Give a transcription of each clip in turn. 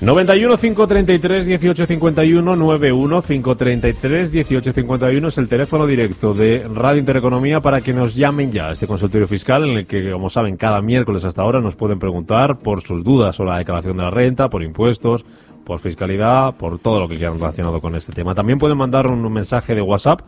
91 533 1851 91 533 1851 es el teléfono directo de Radio Intereconomía para que nos llamen ya a este consultorio fiscal en el que, como saben, cada miércoles hasta ahora nos pueden preguntar por sus dudas sobre la declaración de la renta, por impuestos, por fiscalidad, por todo lo que quieran relacionado con este tema. También pueden mandar un mensaje de WhatsApp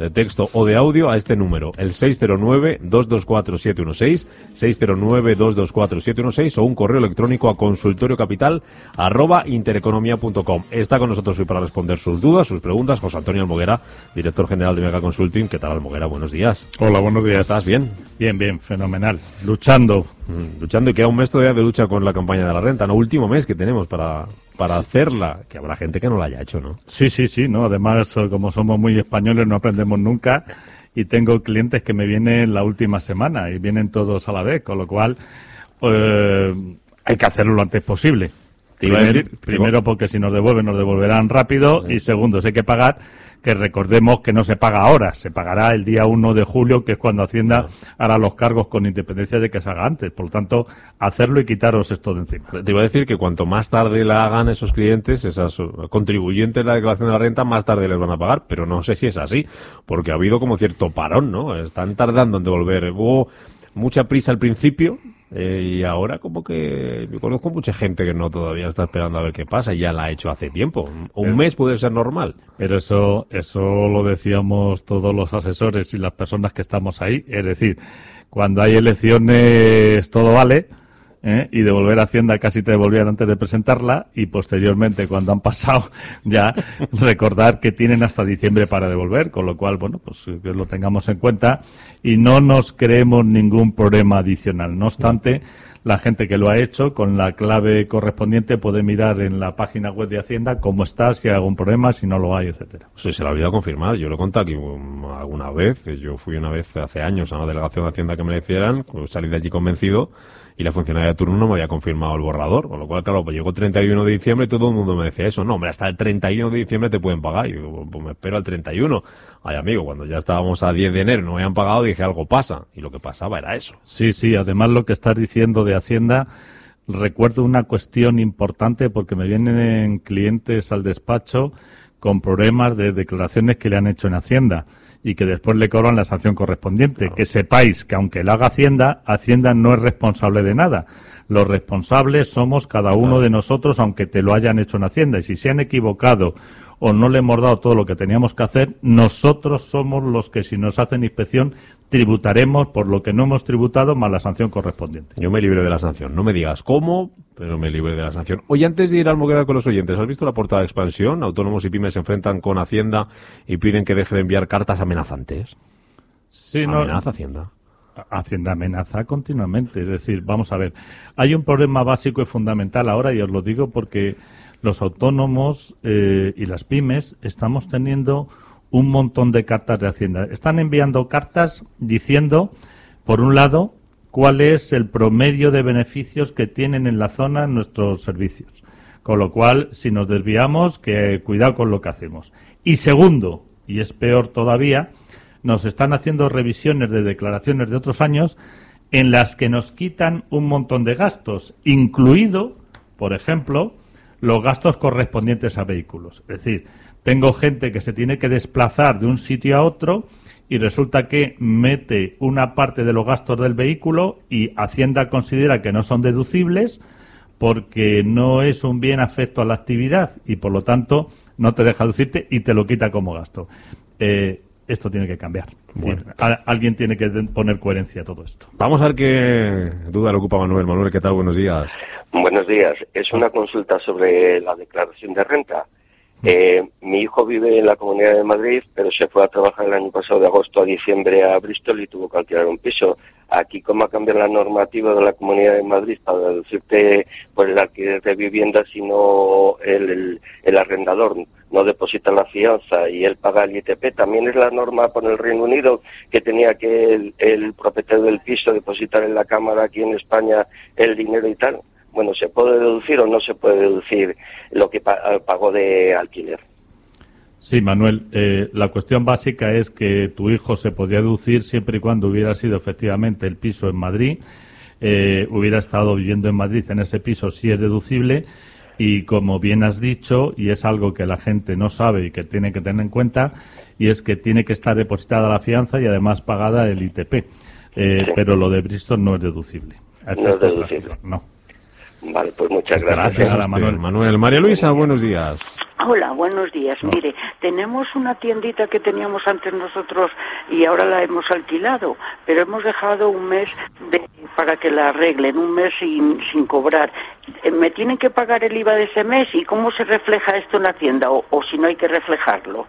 de texto o de audio a este número, el 609-224-716, 609-224-716 o un correo electrónico a consultoriocapital arroba intereconomía.com. Está con nosotros hoy para responder sus dudas, sus preguntas, José Antonio Almoguera, director general de Mega Consulting. ¿Qué tal, Almoguera? Buenos días. Hola, buenos días. ¿Estás bien? Bien, bien, fenomenal. Luchando. Mm, luchando y queda un mes todavía de lucha con la campaña de la renta, ¿no? Último mes que tenemos para, para hacerla, que habrá gente que no la haya hecho, ¿no? Sí, sí, sí, ¿no? Además, eh, como somos muy españoles, no aprendemos nunca y tengo clientes que me vienen la última semana y vienen todos a la vez, con lo cual eh, hay que hacerlo lo antes posible. Primer- primero porque si nos devuelven, nos devolverán rápido y segundo, si hay que pagar, que recordemos que no se paga ahora, se pagará el día 1 de julio, que es cuando Hacienda hará los cargos con independencia de que se haga antes. Por lo tanto, hacerlo y quitaros esto de encima. Te iba a decir que cuanto más tarde la hagan esos clientes, esos eh, contribuyentes de la declaración de la renta, más tarde les van a pagar. Pero no sé si es así, porque ha habido como cierto parón, ¿no? Están tardando en devolver. Hubo mucha prisa al principio eh, y ahora como que yo conozco mucha gente que no todavía está esperando a ver qué pasa y ya la ha hecho hace tiempo. Un- Un Pero- mes puede ser normal. Pero eso, eso lo decíamos todos los asesores y las personas que estamos ahí. Es decir, cuando hay elecciones todo vale. ¿Eh? Y devolver a Hacienda casi te devolvían antes de presentarla y posteriormente cuando han pasado ya recordar que tienen hasta diciembre para devolver, con lo cual, bueno, pues lo tengamos en cuenta y no nos creemos ningún problema adicional. No obstante, la gente que lo ha hecho con la clave correspondiente puede mirar en la página web de Hacienda cómo está, si hay algún problema, si no lo hay, etcétera. Eso se lo ha olvidado confirmar. Yo lo he contado aquí alguna vez. Yo fui una vez hace años a una delegación de Hacienda que me la hicieran, pues salí de allí convencido y la funcionaria de turno no me había confirmado el borrador. Con lo cual, claro, pues llegó 31 de diciembre y todo el mundo me decía eso. No, hombre, hasta el 31 de diciembre te pueden pagar. Y yo, pues me espero al 31. Ay, amigo, cuando ya estábamos a 10 de enero no me habían pagado, dije algo pasa. Y lo que pasaba era eso. Sí, sí, además lo que estás diciendo de Hacienda, recuerdo una cuestión importante porque me vienen clientes al despacho con problemas de declaraciones que le han hecho en Hacienda y que después le cobran la sanción correspondiente. Que sepáis que aunque lo haga Hacienda, Hacienda no es responsable de nada. Los responsables somos cada uno de nosotros, aunque te lo hayan hecho en Hacienda. Y si se han equivocado o no le hemos dado todo lo que teníamos que hacer, nosotros somos los que si nos hacen inspección tributaremos por lo que no hemos tributado más la sanción correspondiente. Yo me libre de la sanción. No me digas cómo, pero me libre de la sanción. Oye, antes de ir al Moguera con los oyentes, ¿has visto la portada de expansión? Autónomos y pymes se enfrentan con Hacienda y piden que deje de enviar cartas amenazantes. Sí, no- Amenaza Hacienda. Hacienda amenaza continuamente. Es decir, vamos a ver, hay un problema básico y fundamental ahora, y os lo digo porque los autónomos eh, y las pymes estamos teniendo un montón de cartas de Hacienda. Están enviando cartas diciendo, por un lado, cuál es el promedio de beneficios que tienen en la zona nuestros servicios. Con lo cual, si nos desviamos, que cuidado con lo que hacemos. Y segundo, y es peor todavía, nos están haciendo revisiones de declaraciones de otros años en las que nos quitan un montón de gastos, incluido, por ejemplo, los gastos correspondientes a vehículos. Es decir, tengo gente que se tiene que desplazar de un sitio a otro y resulta que mete una parte de los gastos del vehículo y Hacienda considera que no son deducibles porque no es un bien afecto a la actividad y por lo tanto no te deja deducirte y te lo quita como gasto. Eh, esto tiene que cambiar. A- alguien tiene que poner coherencia a todo esto. Vamos a ver qué duda le ocupa Manuel. Manuel, ¿qué tal? Buenos días. Buenos días. Es una consulta sobre la declaración de renta. Eh, mi hijo vive en la Comunidad de Madrid, pero se fue a trabajar el año pasado de agosto a diciembre a Bristol y tuvo que alquilar un piso. Aquí, ¿cómo ha cambiado la normativa de la Comunidad de Madrid para deducirte por el alquiler de vivienda si no el, el, arrendador no deposita la fianza y él paga el ITP? También es la norma por el Reino Unido que tenía que el propietario del piso depositar en la Cámara aquí en España el dinero y tal. Bueno, ¿se puede deducir o no se puede deducir lo que pa- pagó de alquiler? Sí, Manuel, eh, la cuestión básica es que tu hijo se podía deducir siempre y cuando hubiera sido efectivamente el piso en Madrid, eh, hubiera estado viviendo en Madrid en ese piso, sí es deducible, Y como bien has dicho, y es algo que la gente no sabe y que tiene que tener en cuenta, y es que tiene que estar depositada la fianza y además pagada el ITP. Eh, pero lo de Bristol no es deducible. No es deducible. No. Vale, pues muchas gracias. Gracias, Manuel. Manuel. María Luisa, buenos días. Hola, buenos días. Mire, tenemos una tiendita que teníamos antes nosotros y ahora la hemos alquilado, pero hemos dejado un mes de, para que la arreglen, un mes sin, sin cobrar. Eh, ¿Me tienen que pagar el IVA de ese mes y cómo se refleja esto en la tienda o, o si no hay que reflejarlo?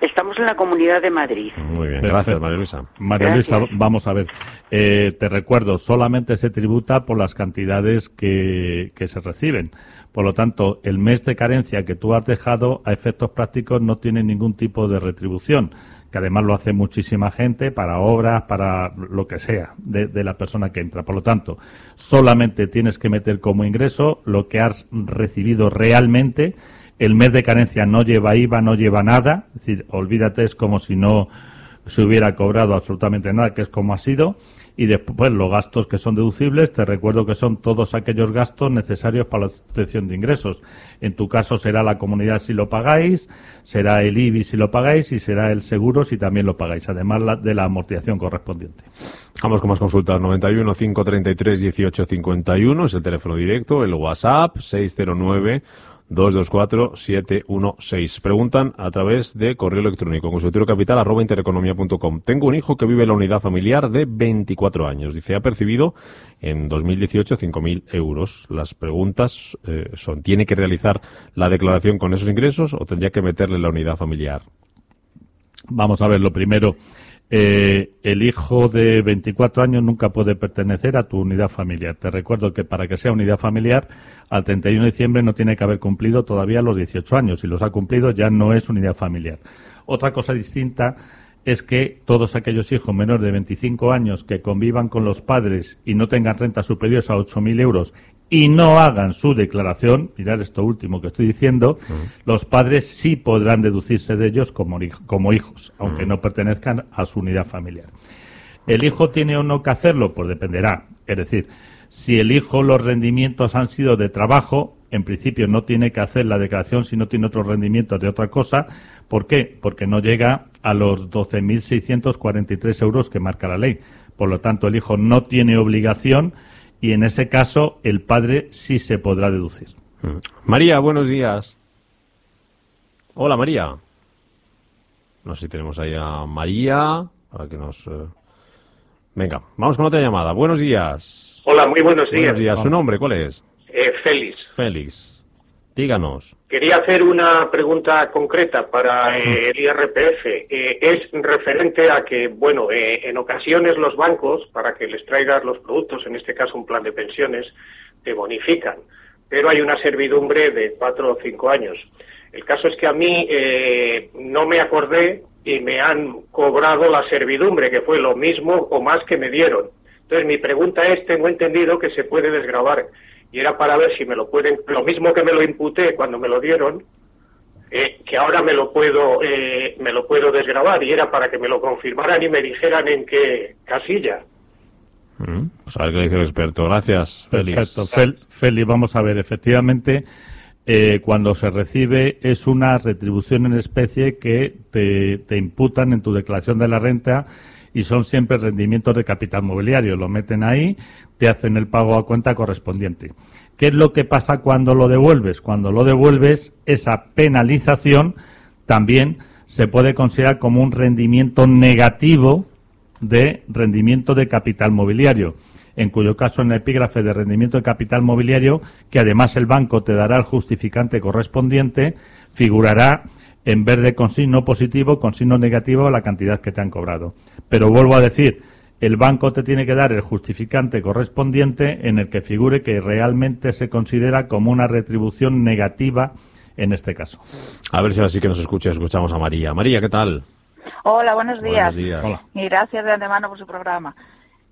Estamos en la Comunidad de Madrid. Muy bien, gracias, María Luisa. María Gracias. Luisa, vamos a ver. Eh, te recuerdo, solamente se tributa por las cantidades que, que se reciben. Por lo tanto, el mes de carencia que tú has dejado a efectos prácticos no tiene ningún tipo de retribución, que además lo hace muchísima gente para obras, para lo que sea de, de la persona que entra. Por lo tanto, solamente tienes que meter como ingreso lo que has recibido realmente. El mes de carencia no lleva IVA, no lleva nada. Es decir, olvídate, es como si no se hubiera cobrado absolutamente nada, que es como ha sido. Y después los gastos que son deducibles, te recuerdo que son todos aquellos gastos necesarios para la obtención de ingresos. En tu caso será la comunidad si lo pagáis, será el IBI si lo pagáis y será el seguro si también lo pagáis, además de la amortización correspondiente. Vamos con más consultas. 91 533 18 51 es el teléfono directo. El WhatsApp 609 224 716. Preguntan a través de correo electrónico intereconomía.com. Tengo un hijo que vive en la unidad familiar de 24 años. Dice, ha percibido en 2018 5.000 euros. Las preguntas eh, son, ¿tiene que realizar la declaración con esos ingresos o tendría que meterle en la unidad familiar? Vamos a ver, lo primero, eh, el hijo de 24 años nunca puede pertenecer a tu unidad familiar. Te recuerdo que para que sea unidad familiar, al 31 de diciembre no tiene que haber cumplido todavía los 18 años. Si los ha cumplido, ya no es unidad familiar. Otra cosa distinta es que todos aquellos hijos menores de 25 años que convivan con los padres y no tengan rentas superiores a 8.000 euros y no hagan su declaración, mirad esto último que estoy diciendo, los padres sí podrán deducirse de ellos como, hij- como hijos, aunque no pertenezcan a su unidad familiar. ¿El hijo tiene o no que hacerlo? Pues dependerá. Es decir, si el hijo los rendimientos han sido de trabajo, en principio no tiene que hacer la declaración si no tiene otros rendimientos de otra cosa. ¿Por qué? Porque no llega a los 12.643 euros que marca la ley. Por lo tanto, el hijo no tiene obligación y en ese caso el padre sí se podrá deducir. Mm. María, buenos días. Hola, María. No sé si tenemos ahí a María para que nos... eh, Venga, vamos con otra llamada. Buenos días. Hola, muy buenos días. Buenos días. ¿Su nombre cuál es? Eh, Félix. Félix. Díganos. Quería hacer una pregunta concreta para eh, el IRPF. Eh, es referente a que, bueno, eh, en ocasiones los bancos, para que les traigas los productos, en este caso un plan de pensiones, te bonifican. Pero hay una servidumbre de cuatro o cinco años. El caso es que a mí eh, no me acordé y me han cobrado la servidumbre, que fue lo mismo o más que me dieron. Entonces mi pregunta es, tengo entendido que se puede desgravar y era para ver si me lo pueden, lo mismo que me lo imputé cuando me lo dieron, eh, que ahora me lo puedo, eh, me lo puedo desgravar y era para que me lo confirmaran y me dijeran en qué casilla. Mm, Pues a ver qué dice el experto. Gracias, Félix. Perfecto. Fel- Félix, vamos a ver, efectivamente, eh, cuando se recibe es una retribución en especie que te, te imputan en tu declaración de la renta y son siempre rendimientos de capital mobiliario. Lo meten ahí, te hacen el pago a cuenta correspondiente. ¿Qué es lo que pasa cuando lo devuelves? Cuando lo devuelves, esa penalización también se puede considerar como un rendimiento negativo de rendimiento de capital mobiliario, en cuyo caso en el epígrafe de rendimiento de capital mobiliario, que además el banco te dará el justificante correspondiente, figurará en vez de con signo positivo, con signo negativo la cantidad que te han cobrado. Pero vuelvo a decir, el banco te tiene que dar el justificante correspondiente en el que figure que realmente se considera como una retribución negativa en este caso. A ver si ahora sí que nos escucha. Escuchamos a María. María, ¿qué tal? Hola, buenos días. Buenos días. Hola. Y gracias de antemano por su programa.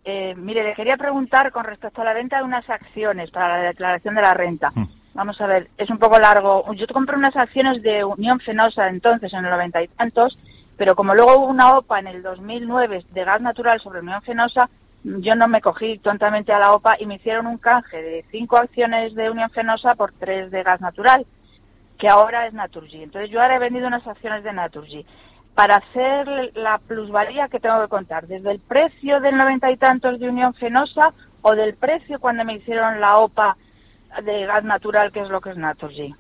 Eh, mire, le quería preguntar con respecto a la venta de unas acciones para la declaración de la renta. Mm. Vamos a ver, es un poco largo. Yo compré unas acciones de Unión Fenosa entonces, en el noventa y tantos, pero como luego hubo una OPA en el 2009 de gas natural sobre Unión Fenosa, yo no me cogí tontamente a la OPA y me hicieron un canje de cinco acciones de Unión Fenosa por tres de gas natural, que ahora es Naturgy. Entonces yo ahora he vendido unas acciones de Naturgy. Para hacer la plusvalía que tengo que contar, desde el precio del noventa y tantos de Unión Fenosa o del precio cuando me hicieron la OPA de gas natural, que es lo que es Naturgy.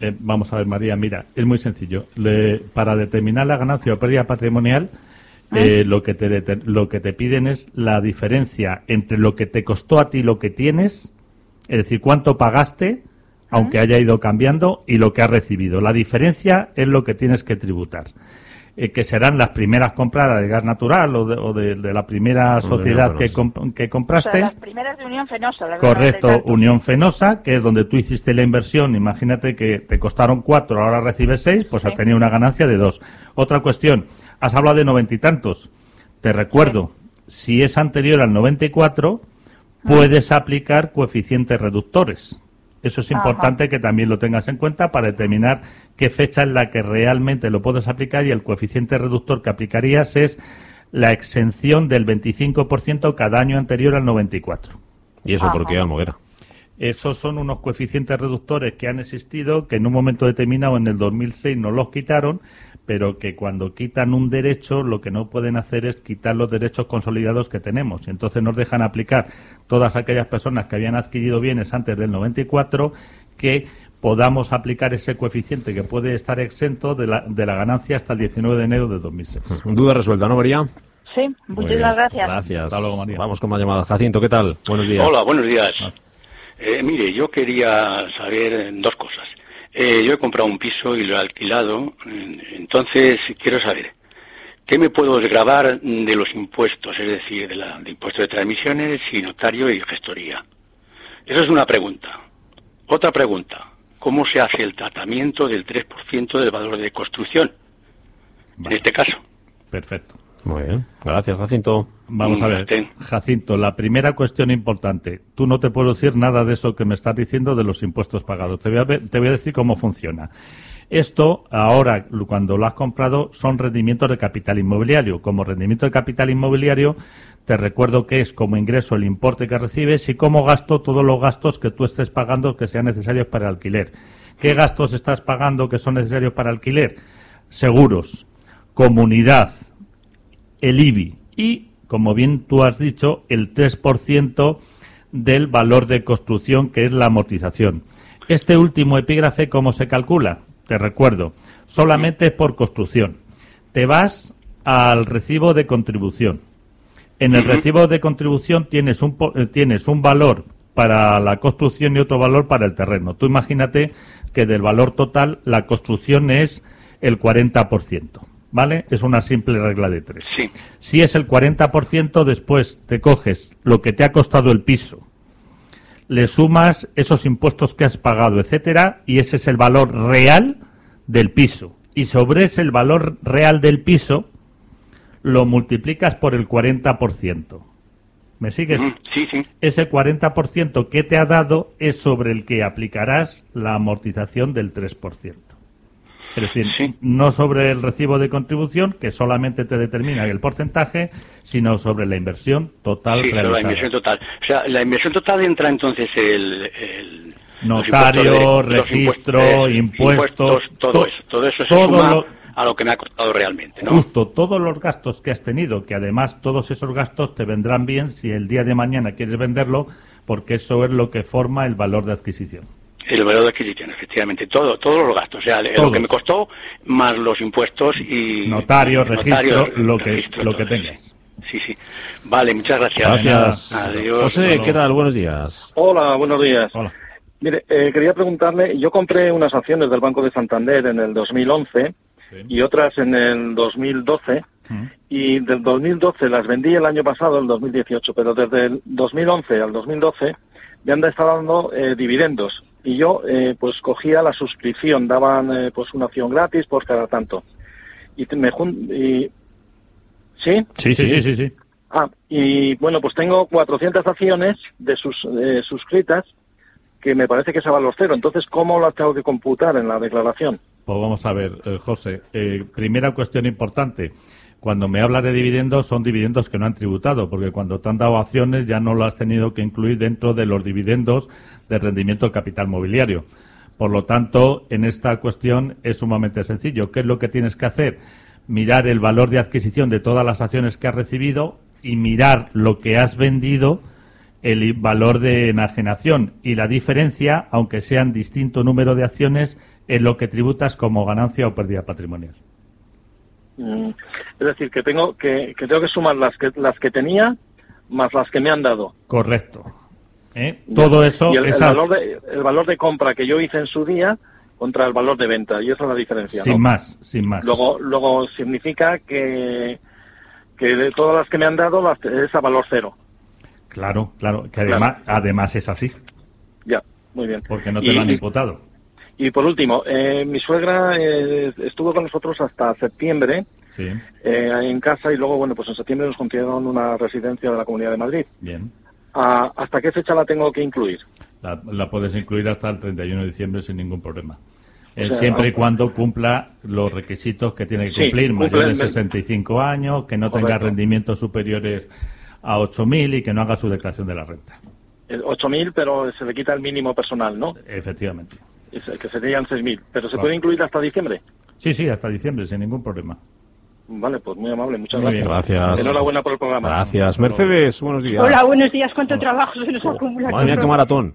Eh, vamos a ver, María, mira, es muy sencillo. Le- para determinar la ganancia o pérdida patrimonial, eh, lo, que te lo que te piden es la diferencia entre lo que te costó a ti lo que tienes, es decir, cuánto pagaste, aunque haya ido cambiando, y lo que has recibido. La diferencia es lo que tienes que tributar. Eh, que serán las primeras compradas de gas natural o de, o de- de la primera sociedad que, Fenosa. comp- que O compraste. sea, las primeras de Unión Fenosa. de Correcto, 90 y tantos. Unión Fenosa, que es donde tú hiciste la inversión, imagínate que te costaron cuatro, ahora recibes seis, pues Sí. has tenido una ganancia de dos. Otra cuestión, has hablado de noventa y tantos. Te recuerdo, si es anterior al 94, puedes aplicar coeficientes reductores. Eso es Ajá. importante que también lo tengas en cuenta para determinar qué fecha en la que realmente lo puedes aplicar y el coeficiente reductor que aplicarías es la exención del 25% cada año anterior al 94. ¿Y eso por qué, Almoguera? Esos son unos coeficientes reductores que han existido, que en un momento determinado, en el 2006, no los quitaron, pero que cuando quitan un derecho, lo que no pueden hacer es quitar los derechos consolidados que tenemos. Y entonces nos dejan aplicar todas aquellas personas que habían adquirido bienes antes del 94, que podamos aplicar ese coeficiente que puede estar exento de la, de la ganancia hasta el 19 de enero de 2006. Duda resuelta, ¿no, María? Sí, muchísimas gracias. Gracias. Hasta luego, María. Vamos con más llamadas. Jacinto, ¿qué tal? Buenos días. Hola, buenos días. Ah. Eh, mire, yo quería saber dos cosas. Eh, yo he comprado un piso y lo he alquilado, eh, entonces quiero saber, ¿qué me puedo desgravar de los impuestos, es decir, de, la, de impuestos de transmisiones y notario y gestoría? Esa es una pregunta. Otra pregunta, ¿cómo se hace el tratamiento del 3% del valor de construcción? En este caso. Perfecto. Muy bien. Gracias, Jacinto. Vamos a ver, Martín. Jacinto, la primera cuestión importante. Tú no te puedo decir nada de eso que me estás diciendo de los impuestos pagados. Te voy a, ver- te voy a decir cómo funciona. Esto, ahora, cuando lo has comprado, son rendimientos de capital inmobiliario. Como rendimiento de capital inmobiliario, te recuerdo que es como ingreso el importe que recibes y como gasto todos los gastos que tú estés pagando que sean necesarios para el alquiler. ¿Qué gastos estás pagando que son necesarios para alquiler? Seguros, comunidad, el IBI y, como bien tú has dicho, el 3% del valor de construcción, que es la amortización. Este último epígrafe, ¿cómo se calcula? Te recuerdo, solamente por construcción. Te vas al recibo de contribución. En el recibo de contribución tienes un, eh, tienes un valor para la construcción y otro valor para el terreno. Tú imagínate que del valor total la construcción es el 40%. ¿Vale? Es una simple regla de tres. Sí. Si es el 40%, después te coges lo que te ha costado el piso, le sumas esos impuestos que has pagado, etcétera, y ese es el valor real del piso. Y sobre ese el valor real del piso lo multiplicas por el 40%. ¿Me sigues? Sí, sí. Ese 40% que te ha dado es sobre el que aplicarás la amortización del 3%. Es decir, Sí. no sobre el recibo de contribución, que solamente te determina el porcentaje, sino sobre la inversión total Sí, pero la realizada. inversión total. O sea, la inversión total entra entonces el... Notario, de- registro, impuestos, impuestos, todo to- eso. Todo eso se todo suma lo- a lo que me ha costado realmente, ¿no? Justo todos los gastos que has tenido, que además todos esos gastos te vendrán bien si el día de mañana quieres venderlo, porque eso es lo que forma el valor de adquisición. El valor de adquisición, efectivamente. Todo, todos los gastos. O sea, lo Todos. que me costó más los impuestos y... Notario, registro, notario, lo que, registro, lo que tengas. Sí, sí. Vale, muchas gracias. Gracias. Adiós. José, ¿qué tal? Buenos días. Hola, buenos días. Hola. Mire, eh, quería preguntarle, yo compré unas acciones del Banco de Santander en el 2011 y otras en el 2012 Mm. y del 2012 las vendí el año pasado, el 2018, pero desde el 2011 al 2012 me han estado dando eh, dividendos y yo eh, pues cogía la suscripción, daban eh, pues una acción gratis por cada tanto. Y me jun- y ¿Sí? Sí, sí, sí, sí, sí. Ah, y bueno, pues tengo 400 acciones de sus eh, suscritas que me parece que es a valor cero. Entonces, ¿cómo las tengo que computar en la declaración? Pues vamos a ver, eh, José. eh, primera cuestión importante. Cuando me habla de dividendos, son dividendos que no han tributado, porque cuando te han dado acciones ya no lo has tenido que incluir dentro de los dividendos de rendimiento capital mobiliario. Por lo tanto, en esta cuestión es sumamente sencillo. ¿Qué es lo que tienes que hacer? Mirar el valor de adquisición de todas las acciones que has recibido y mirar lo que has vendido, el valor de enajenación y la diferencia, aunque sean distinto número de acciones, en lo que tributas como ganancia o pérdida patrimonial. Mm, Es decir, que tengo que, que tengo que sumar las que las que tenía más las que me han dado. Correcto. ¿Eh? Todo eso, y el, valor de, el valor de compra que yo hice en su día contra el valor de venta y esa es la diferencia. sin ¿no? más, sin más. Luego luego significa que que de todas las que me han dado las, es a valor cero. Claro, claro, que además, además es así, Ya, muy bien. porque no te Y- lo han imputado. Y por último, eh, mi suegra eh, estuvo con nosotros hasta septiembre Sí, eh, en casa y luego, bueno, pues en septiembre nos consiguieron una residencia de la Comunidad de Madrid. bien. Ah, ¿Hasta qué fecha la tengo que incluir? La, la puedes incluir hasta el 31 de diciembre sin ningún problema. Eh, O sea, siempre y cuando cumpla los requisitos que tiene que Sí, cumplir, cumple mayor de el mes. 65 años, que no tenga rendimientos superiores a 8.000 y que no haga su declaración de la renta. Eh, 8.000, pero se le quita el mínimo personal, ¿no? Efectivamente. Que serían 6.000. ¿Pero se Claro. puede incluir hasta diciembre? Sí, sí, hasta diciembre, sin ningún problema. Vale, pues muy amable, muchas Muy bien, gracias. gracias. Enhorabuena por el programa. Gracias. Mercedes, buenos días. Hola, buenos días. ¿Cuánto trabajo se nos acumula? Madre mía, qué maratón.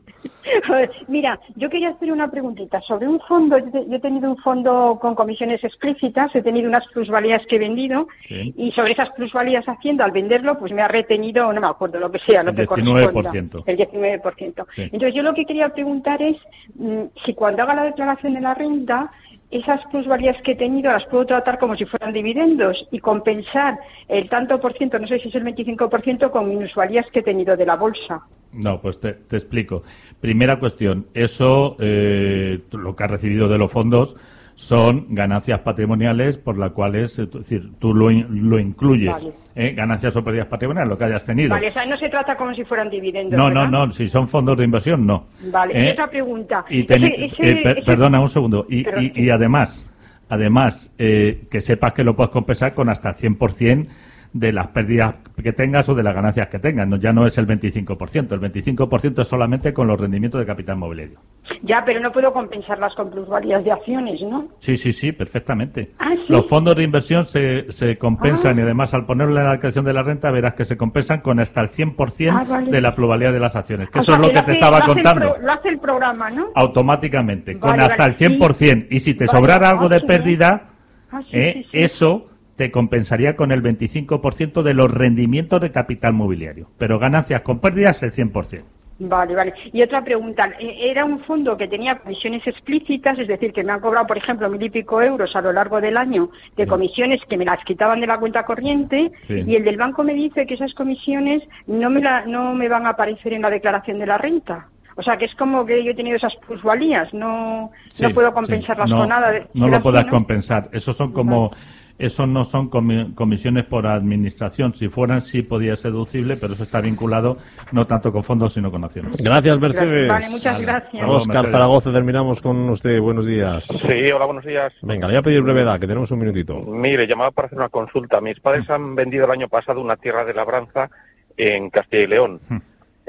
Mira, yo quería hacer una preguntita sobre un fondo. Yo he tenido un fondo con comisiones explícitas, he tenido unas plusvalías que he vendido Sí. y sobre esas plusvalías haciendo al venderlo, pues me ha retenido, no me acuerdo lo que sea, lo El que 19%. corresponda. El 19%. Sí. Entonces yo lo que quería preguntar es mm, si cuando haga la declaración de la renta esas plusvalías que he tenido las puedo tratar como si fueran dividendos y compensar el tanto por ciento, no sé si es el 25%, con minusvalías que he tenido de la bolsa. No, pues te, explico. Primera cuestión, eso, eh, lo que has recibido de los fondos son ganancias patrimoniales por las cuales, eh, es decir, tú lo, in- lo incluyes, Vale. ¿eh? ganancias o pérdidas patrimoniales, lo que hayas tenido. Vale, o sea, no se trata como si fueran dividendos. no, no, ¿verdad? no, si son fondos de inversión, no. Vale, ¿Eh? y otra pregunta. Y teni- Ese- ese- eh, per- ese- Perdona un segundo. Y, y- y además, además eh, que sepas que lo puedes compensar con hasta el 100% de las pérdidas que tengas o de las ganancias que tengas. No, ya no es el 25%. El 25% es solamente con los rendimientos de capital mobiliario. Ya, pero no puedo compensarlas con plusvalías de acciones, ¿no? Sí, sí, sí, perfectamente. Ah, ¿sí? Los fondos de inversión se, se compensan Ah. y además al ponerle la declaración de la renta verás que se compensan con hasta el 100% Ah, vale. de la pluralidad de las acciones. Que O eso sea, es lo que lo te hace- estaba lo contando. pro- lo hace el programa, ¿no? automáticamente, con hasta vale, el 100%. Y si te sobrara algo de sí, pérdida, sí, eh, sí, sí. eso te compensaría con el 25% de los rendimientos de capital mobiliario. Pero ganancias con pérdidas el 100%. Vale, vale. Y otra pregunta. eh, Era un fondo que tenía comisiones explícitas, es decir, que me han cobrado, por ejemplo, mil y pico euros a lo largo del año de Sí. comisiones que me las quitaban de la cuenta corriente Sí. y el del banco me dice que esas comisiones no me, la- no me van a aparecer en la declaración de la renta. O sea, que es como que yo he tenido esas plusvalías, no, Sí, no puedo sí. compensarlas No, con nada. de- No ¿será lo puedas compensar. Esos son como, esos no son comi- comisiones por administración. Si fueran, sí podía ser deducible, pero eso está vinculado no tanto con fondos, sino con acciones. Gracias, Mercedes. Vale, muchas gracias. Oscar Mercedes. Zaragoza, terminamos con usted. Buenos días. Sí, hola, buenos días. Venga, le voy a pedir brevedad, que tenemos un minutito. Mire, llamaba para hacer una consulta. Mis padres han vendido el año pasado una tierra de labranza en Castilla y León. Hmm.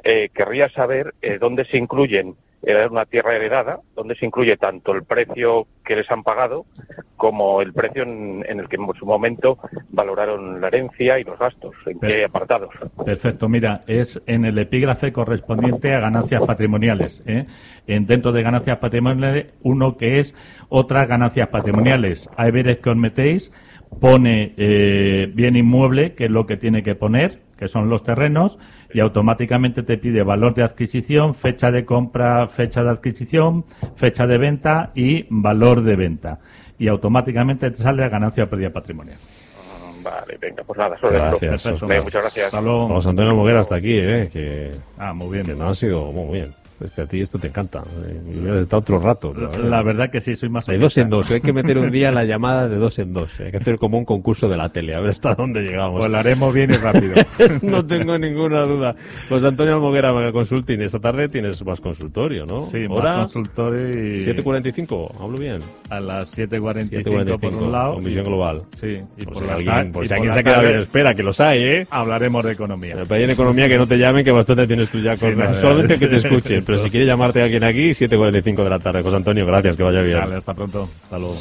Eh, querría saber eh, dónde se incluyen, era una tierra heredada, dónde se incluye tanto el precio que les han pagado como el precio en, en el que en su momento valoraron la herencia y los gastos, en qué apartados. Perfecto, mira, es en el epígrafe correspondiente a ganancias patrimoniales. ¿eh? En, dentro de ganancias patrimoniales, uno que es otras ganancias patrimoniales. Hay veces que os metéis, pone eh, bien inmueble, que es lo que tiene que poner, que son los terrenos, y automáticamente te pide valor de adquisición, fecha de compra, fecha de adquisición, fecha de venta y valor de venta. Y automáticamente te sale la ganancia o pérdida patrimonial. Mm, Vale, venga, pues nada, esto. Gracias, Oscar. Venga, muchas gracias. Hasta luego. Antonio Moguera hasta aquí, ¿eh? Que, Ah, muy bien. que no ha sido muy bien. Es que a ti esto te encanta. eh, Y hubieras estado otro rato. pero, eh, La verdad que sí, soy más De dos en dos. Hay que meter un día la llamada de dos en dos. Hay que hacer como un concurso de la tele. A ver hasta dónde llegamos. Pues lo haremos bien y rápido. no tengo ninguna duda. Pues Antonio Almoguera, Mega Consulting. Esta tarde tienes más consultorio, ¿no? Sí, Ahora, más consultorio y... 7.45. ¿Hablo bien? A las 7.45 7.45 por un lado. y- global. Sí, y Por por, si la alguien, por y si alguien se ha quedado bien. Espera, que los hay, ¿eh? Hablaremos de economía. Pero hay en economía que no te llamen, que bastante tienes tú ya con Sí, no, solamente que te escuchen. Pero si quiere llamarte alguien aquí, 7.45 de la tarde. José Antonio, gracias, que vaya bien. Vale, hasta pronto. Hasta luego.